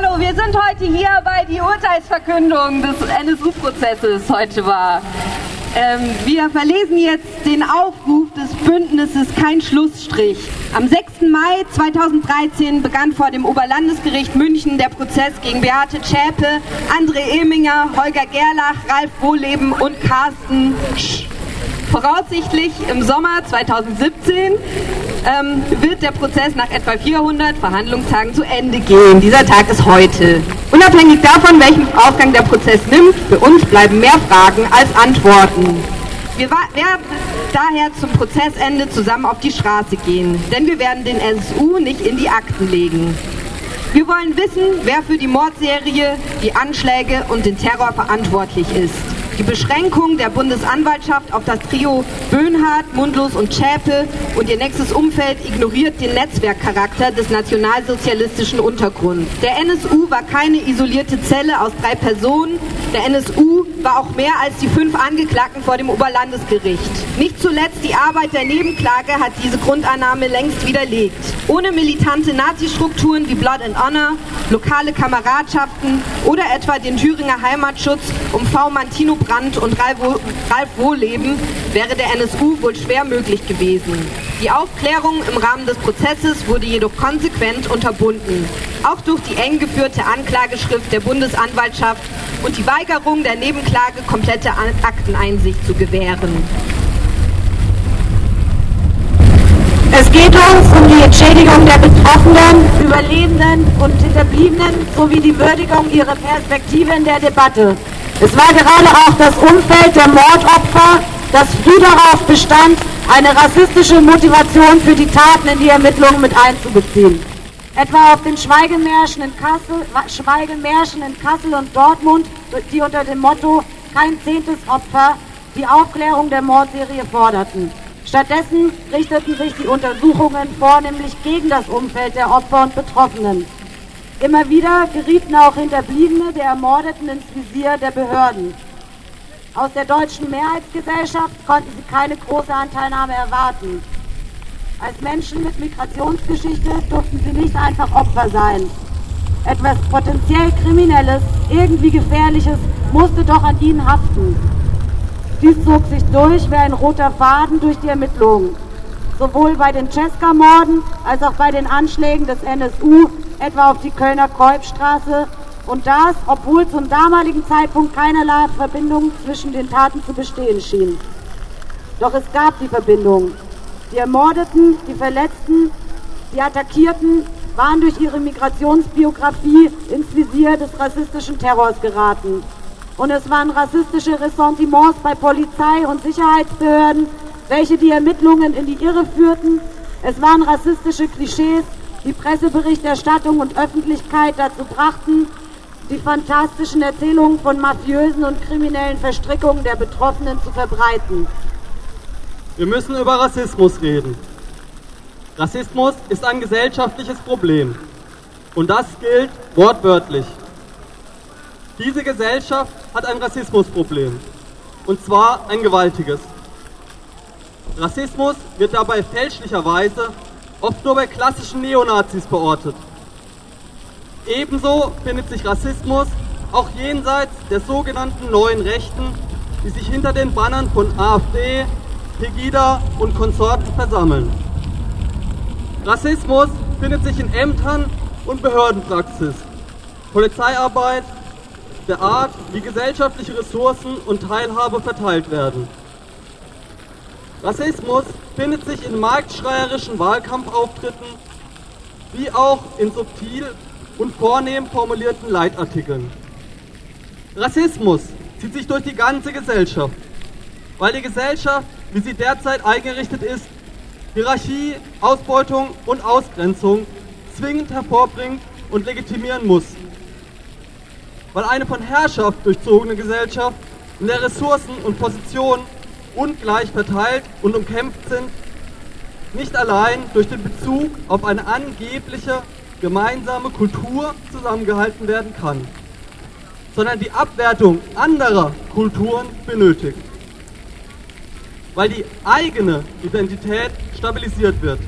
Hallo, wir sind heute hier, weil die Urteilsverkündung des NSU-Prozesses heute war. Ähm, wir verlesen jetzt den Aufruf des Bündnisses Kein Schlussstrich. Am 6. Mai 2013 begann vor dem Oberlandesgericht München der Prozess gegen Beate Zschäpe, André Eminger, Holger Gerlach, Ralf Wohleben und Carsten Sch Voraussichtlich im Sommer 2017 ähm, wird der Prozess nach etwa 400 Verhandlungstagen zu Ende gehen. Dieser Tag ist heute. Unabhängig davon, welchen Ausgang der Prozess nimmt, für uns bleiben mehr Fragen als Antworten. Wir werden daher zum Prozessende zusammen auf die Straße gehen, denn wir werden den SSU nicht in die Akten legen. Wir wollen wissen, wer für die Mordserie, die Anschläge und den Terror verantwortlich ist. Die Beschränkung der Bundesanwaltschaft auf das Trio Böhnhardt, Mundlos und Schäpe und ihr nächstes Umfeld ignoriert den Netzwerkcharakter des nationalsozialistischen Untergrunds. Der NSU war keine isolierte Zelle aus drei Personen. Der NSU war auch mehr als die fünf Angeklagten vor dem Oberlandesgericht. Nicht zuletzt die Arbeit der Nebenklage hat diese Grundannahme längst widerlegt. Ohne militante Nazi-Strukturen wie Blood and Honor, lokale Kameradschaften oder etwa den Thüringer Heimatschutz um V. Mantino Brandt und Ralf Wohleben wäre der NSU wohl schwer möglich gewesen. Die Aufklärung im Rahmen des Prozesses wurde jedoch konsequent unterbunden, auch durch die eng geführte Anklageschrift der Bundesanwaltschaft und die Weigerung der Nebenklage komplette Akteneinsicht zu gewähren. Es geht uns um die Entschädigung der Betroffenen, Überlebenden und Hinterbliebenen sowie die Würdigung ihrer Perspektive in der Debatte. Es war gerade auch das Umfeld der Mordopfer, das früh darauf bestand, eine rassistische Motivation für die Taten in die Ermittlungen mit einzubeziehen. Etwa auf den Schweigemärschen in Kassel, Schweigemärschen in Kassel und Dortmund, die unter dem Motto kein zehntes Opfer die Aufklärung der Mordserie forderten. Stattdessen richteten sich die Untersuchungen vornehmlich gegen das Umfeld der Opfer und Betroffenen. Immer wieder gerieten auch Hinterbliebene der Ermordeten ins Visier der Behörden. Aus der deutschen Mehrheitsgesellschaft konnten sie keine große Anteilnahme erwarten. Als Menschen mit Migrationsgeschichte durften sie nicht einfach Opfer sein. Etwas potenziell Kriminelles, irgendwie Gefährliches musste doch an ihnen haften. Dies zog sich durch wie ein roter Faden durch die Ermittlungen. Sowohl bei den Cesca-Morden als auch bei den Anschlägen des NSU etwa auf die Kölner Kolbstraße und das, obwohl zum damaligen Zeitpunkt keinerlei Verbindung zwischen den Taten zu bestehen schien. Doch es gab die Verbindung. Die Ermordeten, die Verletzten, die Attackierten waren durch ihre Migrationsbiografie ins Visier des rassistischen Terrors geraten. Und es waren rassistische Ressentiments bei Polizei und Sicherheitsbehörden, welche die Ermittlungen in die Irre führten. Es waren rassistische Klischees, die Presseberichterstattung und Öffentlichkeit dazu brachten, die fantastischen Erzählungen von mafiösen und kriminellen Verstrickungen der Betroffenen zu verbreiten. Wir müssen über Rassismus reden. Rassismus ist ein gesellschaftliches Problem. Und das gilt wortwörtlich. Diese Gesellschaft hat ein Rassismusproblem. Und zwar ein gewaltiges. Rassismus wird dabei fälschlicherweise oft nur bei klassischen Neonazis verortet. Ebenso findet sich Rassismus auch jenseits der sogenannten neuen Rechten, die sich hinter den Bannern von AfD, Pegida und Konsorten versammeln. Rassismus findet sich in Ämtern und Behördenpraxis, Polizeiarbeit, der Art, wie gesellschaftliche Ressourcen und Teilhabe verteilt werden. Rassismus findet sich in marktschreierischen Wahlkampfauftritten wie auch in subtil und vornehm formulierten Leitartikeln. Rassismus zieht sich durch die ganze Gesellschaft, weil die Gesellschaft, wie sie derzeit eingerichtet ist, Hierarchie, Ausbeutung und Ausgrenzung zwingend hervorbringt und legitimieren muss. Weil eine von Herrschaft durchzogene Gesellschaft, in der Ressourcen und Positionen ungleich verteilt und umkämpft sind, nicht allein durch den Bezug auf eine angebliche gemeinsame Kultur zusammengehalten werden kann, sondern die Abwertung anderer Kulturen benötigt, weil die eigene Identität stabilisiert wird,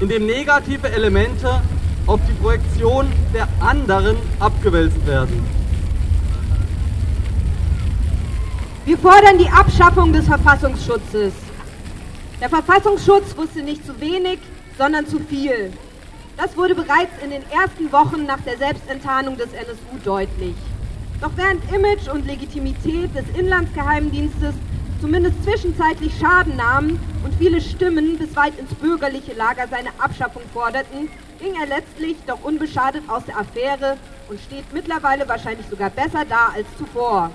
indem negative Elemente auf die Projektion der anderen abgewälzt werden. Wir fordern die Abschaffung des Verfassungsschutzes. Der Verfassungsschutz wusste nicht zu wenig, sondern zu viel. Das wurde bereits in den ersten Wochen nach der Selbstenttarnung des NSU deutlich. Doch während Image und Legitimität des Inlandsgeheimdienstes zumindest zwischenzeitlich Schaden nahmen und viele Stimmen bis weit ins bürgerliche Lager seine Abschaffung forderten, ging er letztlich doch unbeschadet aus der Affäre und steht mittlerweile wahrscheinlich sogar besser da als zuvor.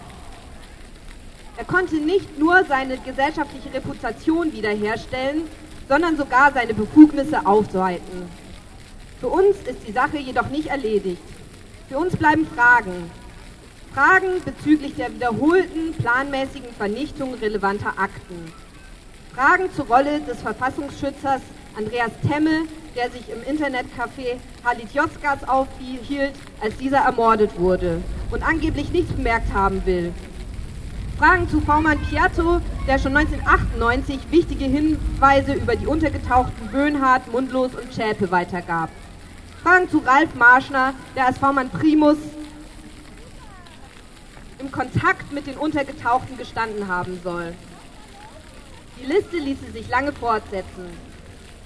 Er konnte nicht nur seine gesellschaftliche Reputation wiederherstellen, sondern sogar seine Befugnisse aufweiten. Für uns ist die Sache jedoch nicht erledigt. Für uns bleiben Fragen. Fragen bezüglich der wiederholten planmäßigen Vernichtung relevanter Akten. Fragen zur Rolle des Verfassungsschützers Andreas Temme, der sich im Internetcafé Halit Yozgat aufhielt, als dieser ermordet wurde und angeblich nichts bemerkt haben will. Fragen zu V-Mann Piatto, der schon 1998 wichtige Hinweise über die untergetauchten Böhnhardt, Mundlos und Schäpe weitergab. Fragen zu Ralf Marschner, der als V-Mann Primus im Kontakt mit den Untergetauchten gestanden haben soll. Die Liste ließe sich lange fortsetzen.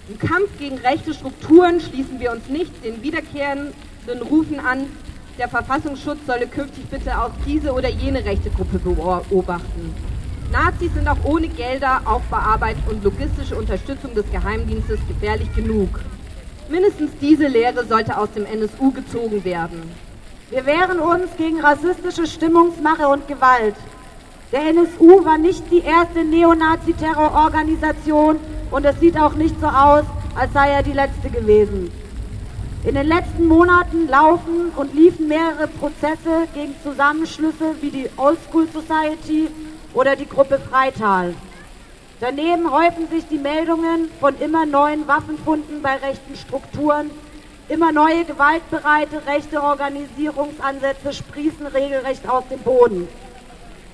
Im Kampf gegen rechte Strukturen schließen wir uns nicht den wiederkehrenden Rufen an, der Verfassungsschutz solle künftig bitte auch diese oder jene rechte Gruppe beobachten. Nazis sind auch ohne Gelder, Aufbearbeitung und logistische Unterstützung des Geheimdienstes gefährlich genug. Mindestens diese Lehre sollte aus dem NSU gezogen werden. Wir wehren uns gegen rassistische Stimmungsmache und Gewalt. Der NSU war nicht die erste Neonazi-Terrororganisation und es sieht auch nicht so aus, als sei er die letzte gewesen. In den letzten Monaten laufen und liefen mehrere Prozesse gegen Zusammenschlüsse wie die Old School Society oder die Gruppe Freital. Daneben häufen sich die Meldungen von immer neuen Waffenfunden bei rechten Strukturen Immer neue gewaltbereite rechte Organisierungsansätze sprießen regelrecht aus dem Boden.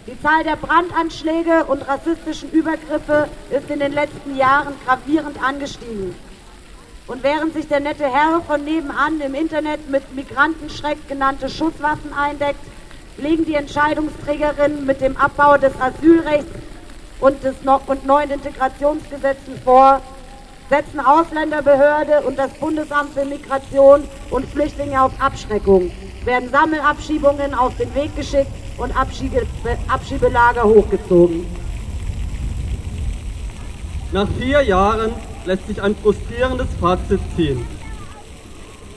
Die Zahl der Brandanschläge und rassistischen Übergriffe ist in den letzten Jahren gravierend angestiegen. Und während sich der nette Herr von nebenan im Internet mit Migrantenschreck genannte Schusswaffen eindeckt, legen die Entscheidungsträgerinnen mit dem Abbau des Asylrechts und, des no und neuen Integrationsgesetzen vor, setzen Ausländerbehörde und das Bundesamt für Migration und Flüchtlinge auf Abschreckung, werden Sammelabschiebungen auf den Weg geschickt und Abschiebe, Abschiebelager hochgezogen. Nach vier Jahren lässt sich ein frustrierendes Fazit ziehen.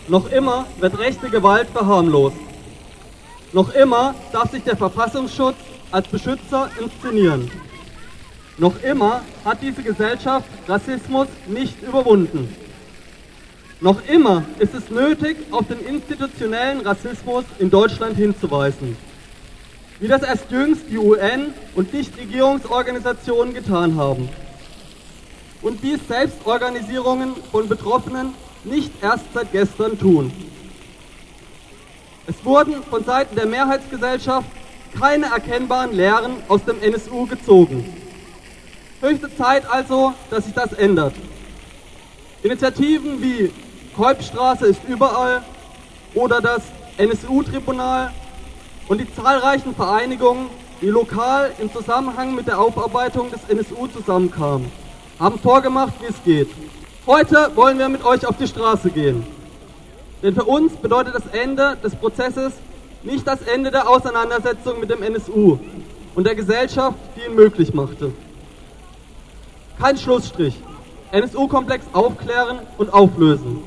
Noch immer wird rechte Gewalt verharmlost. Noch immer darf sich der Verfassungsschutz als Beschützer inszenieren. Noch immer hat diese Gesellschaft Rassismus nicht überwunden. Noch immer ist es nötig, auf den institutionellen Rassismus in Deutschland hinzuweisen. Wie das erst jüngst die UN und Nichtregierungsorganisationen getan haben. Und dies Selbstorganisierungen von Betroffenen nicht erst seit gestern tun. Es wurden von Seiten der Mehrheitsgesellschaft keine erkennbaren Lehren aus dem NSU gezogen. Höchste Zeit also, dass sich das ändert. Initiativen wie Kolbstraße ist überall oder das NSU-Tribunal und die zahlreichen Vereinigungen, die lokal im Zusammenhang mit der Aufarbeitung des NSU zusammenkamen, haben vorgemacht, wie es geht. Heute wollen wir mit euch auf die Straße gehen. Denn für uns bedeutet das Ende des Prozesses nicht das Ende der Auseinandersetzung mit dem NSU und der Gesellschaft, die ihn möglich machte. Kein Schlussstrich. NSU-Komplex aufklären und auflösen.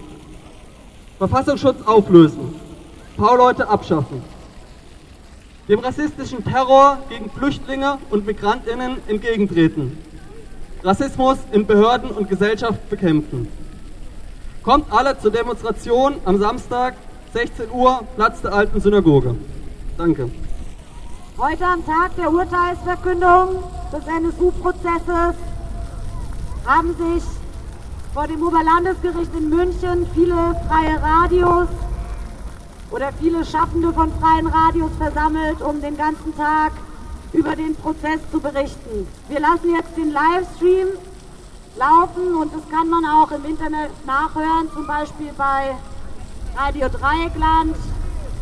Verfassungsschutz auflösen. V-Leute abschaffen. Dem rassistischen Terror gegen Flüchtlinge und Migrantinnen entgegentreten. Rassismus in Behörden und Gesellschaft bekämpfen. Kommt alle zur Demonstration am Samstag, 16 Uhr, Platz der alten Synagoge. Danke. Heute am Tag der Urteilsverkündung des NSU-Prozesses haben sich vor dem Oberlandesgericht in München viele freie Radios oder viele Schaffende von freien Radios versammelt, um den ganzen Tag über den Prozess zu berichten. Wir lassen jetzt den Livestream laufen und das kann man auch im Internet nachhören, zum Beispiel bei Radio Dreieckland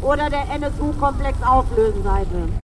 oder der NSU-Komplex auflösen Seite.